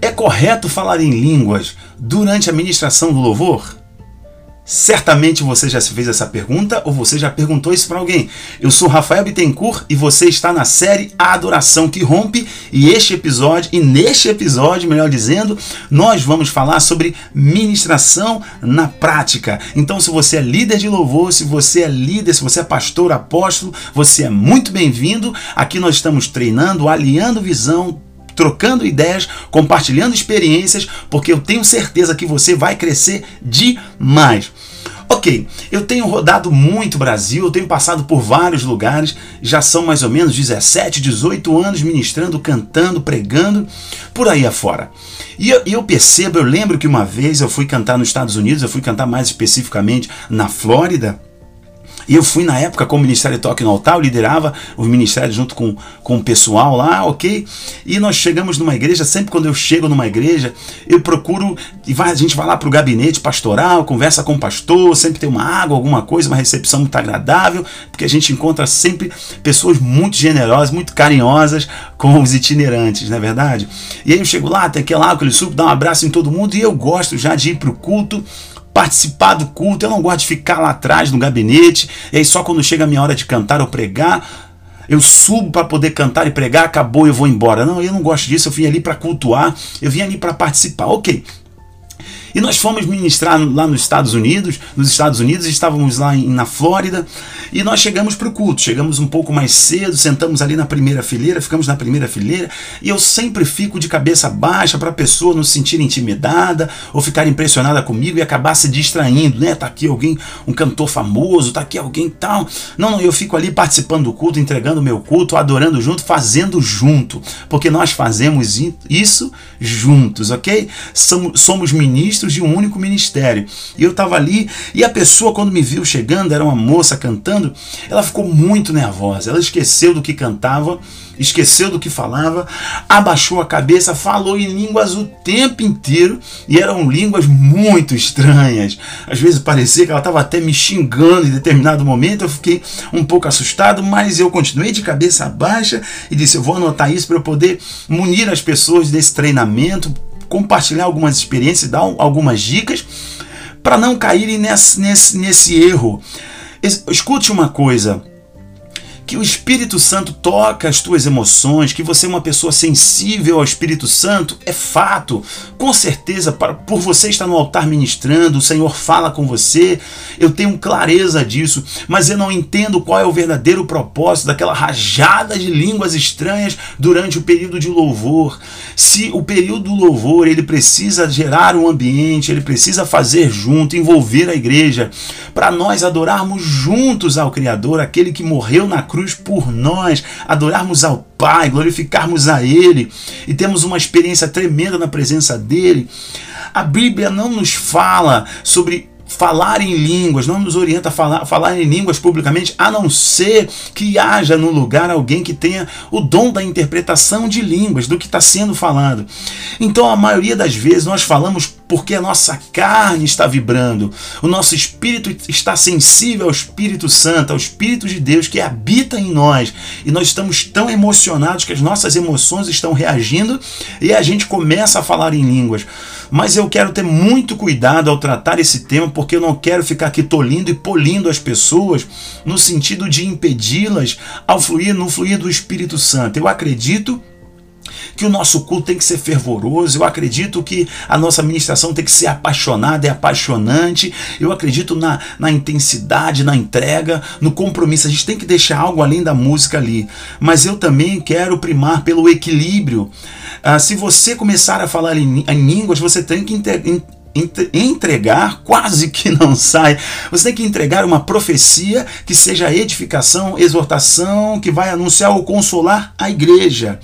É correto falar em línguas durante a ministração do louvor? Certamente você já se fez essa pergunta ou você já perguntou isso para alguém. Eu sou Rafael Bittencourt e você está na série Adoração que Rompe e este episódio, e neste episódio, melhor dizendo, nós vamos falar sobre ministração na prática. Então, se você é líder de louvor, se você é líder, se você é pastor, apóstolo, você é muito bem-vindo. Aqui nós estamos treinando, alinhando visão, trocando ideias, compartilhando experiências, porque eu tenho certeza que você vai crescer demais. Ok, eu tenho rodado muito Brasil, eu tenho passado por vários lugares, já são mais ou menos 17, 18 anos ministrando, cantando, pregando, por aí afora. E eu, eu, percebo, eu lembro que uma vez eu fui cantar nos Estados Unidos, eu fui cantar mais especificamente na Flórida, e eu fui na época com o Ministério Toque no Altar, eu liderava o ministério junto com, com o pessoal lá, ok? E nós chegamos numa igreja, sempre quando eu chego numa igreja, eu procuro, e vai, a gente vai lá para o gabinete pastoral, conversa com o pastor, sempre tem uma água, alguma coisa, uma recepção muito agradável, porque a gente encontra sempre pessoas muito generosas, muito carinhosas com os itinerantes, não é verdade? E aí eu chego lá, tem aquele água, aquele suco, dá um abraço em todo mundo, e eu gosto já de ir para o culto participar do culto, eu não gosto de ficar lá atrás no gabinete, e aí só quando chega a minha hora de cantar ou pregar, eu subo para poder cantar e pregar, acabou, eu vou embora. Não, eu não gosto disso, eu vim ali para cultuar, eu vim ali para participar. Ok, e nós fomos ministrar lá nos Estados Unidos, nos Estados Unidos, estávamos lá na Flórida, e nós chegamos para o culto. Chegamos um pouco mais cedo, sentamos ali na primeira fileira, ficamos na primeira fileira, e eu sempre fico de cabeça baixa para a pessoa não se sentir intimidada ou ficar impressionada comigo e acabar se distraindo, né? Tá aqui alguém, um cantor famoso, tá aqui alguém tal. Não, não, eu fico ali participando do culto, entregando o meu culto, adorando junto, fazendo junto, porque nós fazemos isso juntos, ok? Somos, ministros de um único ministério. E eu estava ali e a pessoa, quando me viu chegando, era uma moça cantando, ela ficou muito nervosa. Ela esqueceu do que cantava, esqueceu do que falava, abaixou a cabeça, falou em línguas o tempo inteiro e eram línguas muito estranhas. Às vezes parecia que ela estava até me xingando em determinado momento. Eu fiquei um pouco assustado, mas eu continuei de cabeça baixa e disse: Eu vou anotar isso para eu poder munir as pessoas desse treinamento compartilhar algumas experiências, dar algumas dicas para não caírem nesse, nesse, nesse erro. Escute uma coisa que o Espírito Santo toca as tuas emoções, que você é uma pessoa sensível ao Espírito Santo, é fato. Com certeza, por você estar no altar ministrando, o Senhor fala com você, eu tenho clareza disso, mas eu não entendo qual é o verdadeiro propósito daquela rajada de línguas estranhas durante o período de louvor. Se o período do louvor ele precisa gerar um ambiente, ele precisa fazer junto, envolver a igreja, para nós adorarmos juntos ao Criador, aquele que morreu na cruz cruz por nós, adorarmos ao Pai, glorificarmos a Ele e temos uma experiência tremenda na presença dEle. A Bíblia não nos fala sobre falar em línguas, não nos orienta a falar, falar em línguas publicamente, a não ser que haja no lugar alguém que tenha o dom da interpretação de línguas, do que está sendo falado. Então, a maioria das vezes, nós falamos porque a nossa carne está vibrando, o nosso espírito está sensível ao Espírito Santo, ao Espírito de Deus que habita em nós, e nós estamos tão emocionados que as nossas emoções estão reagindo e a gente começa a falar em línguas. Mas eu quero ter muito cuidado ao tratar esse tema, porque eu não quero ficar aqui tolindo e polindo as pessoas no sentido de impedi-las ao fluir no fluir do Espírito Santo. Eu acredito que o nosso culto tem que ser fervoroso, eu acredito que a nossa ministração tem que ser apaixonada e apaixonante, eu acredito na, na intensidade, na entrega, no compromisso. A gente tem que deixar algo além da música ali, mas eu também quero primar pelo equilíbrio. Ah, se você começar a falar em, em línguas, você tem que entregar, quase que não sai. Você tem que entregar uma profecia que seja edificação, exortação, que vai anunciar ou consolar a igreja.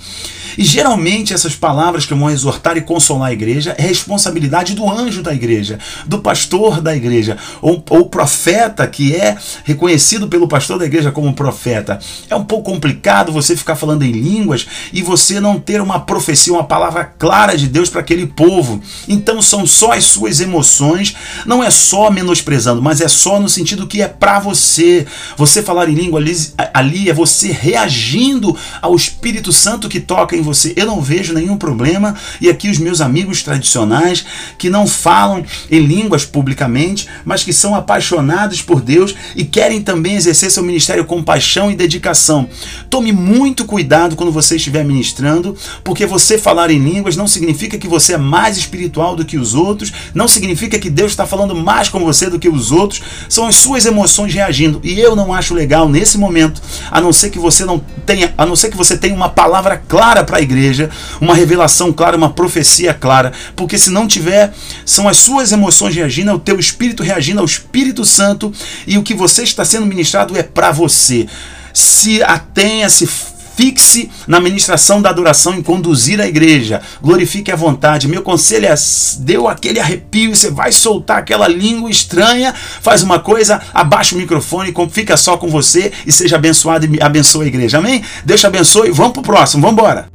E geralmente essas palavras que vão exortar e consolar a igreja é responsabilidade do anjo da igreja, do pastor da igreja, ou, ou profeta que é reconhecido pelo pastor da igreja como profeta. É um pouco complicado você ficar falando em línguas e você não ter uma profecia, uma palavra clara de Deus para aquele povo. Então são só as suas emoções, não é só menosprezando, mas é só no sentido que é para você. Você falar em língua ali, ali é você reagindo ao Espírito Santo que toca em você. Eu não vejo nenhum problema. E aqui os meus amigos tradicionais que não falam em línguas publicamente, mas que são apaixonados por Deus e querem também exercer seu ministério com paixão e dedicação. Tome muito cuidado quando você estiver ministrando, porque você falar em línguas não significa que você é mais espiritual do que os outros, não significa que Deus está falando mais com você do que os outros, são as suas emoções reagindo. E eu não acho legal nesse momento, a não ser que você não tenha, a não ser que você tenha uma palavra clara para a igreja, uma revelação clara, uma profecia clara, porque se não tiver, são as suas emoções reagindo, é o teu espírito reagindo ao Espírito Santo e o que você está sendo ministrado é para você. Se atenha, se Fixe na ministração da adoração em conduzir a igreja. Glorifique a vontade. Meu conselho é: deu aquele arrepio e você vai soltar aquela língua estranha, faz uma coisa, abaixa o microfone, fica só com você e seja abençoado e abençoa a igreja. Amém? Deus te abençoe. Vamos pro próximo. Vamos embora.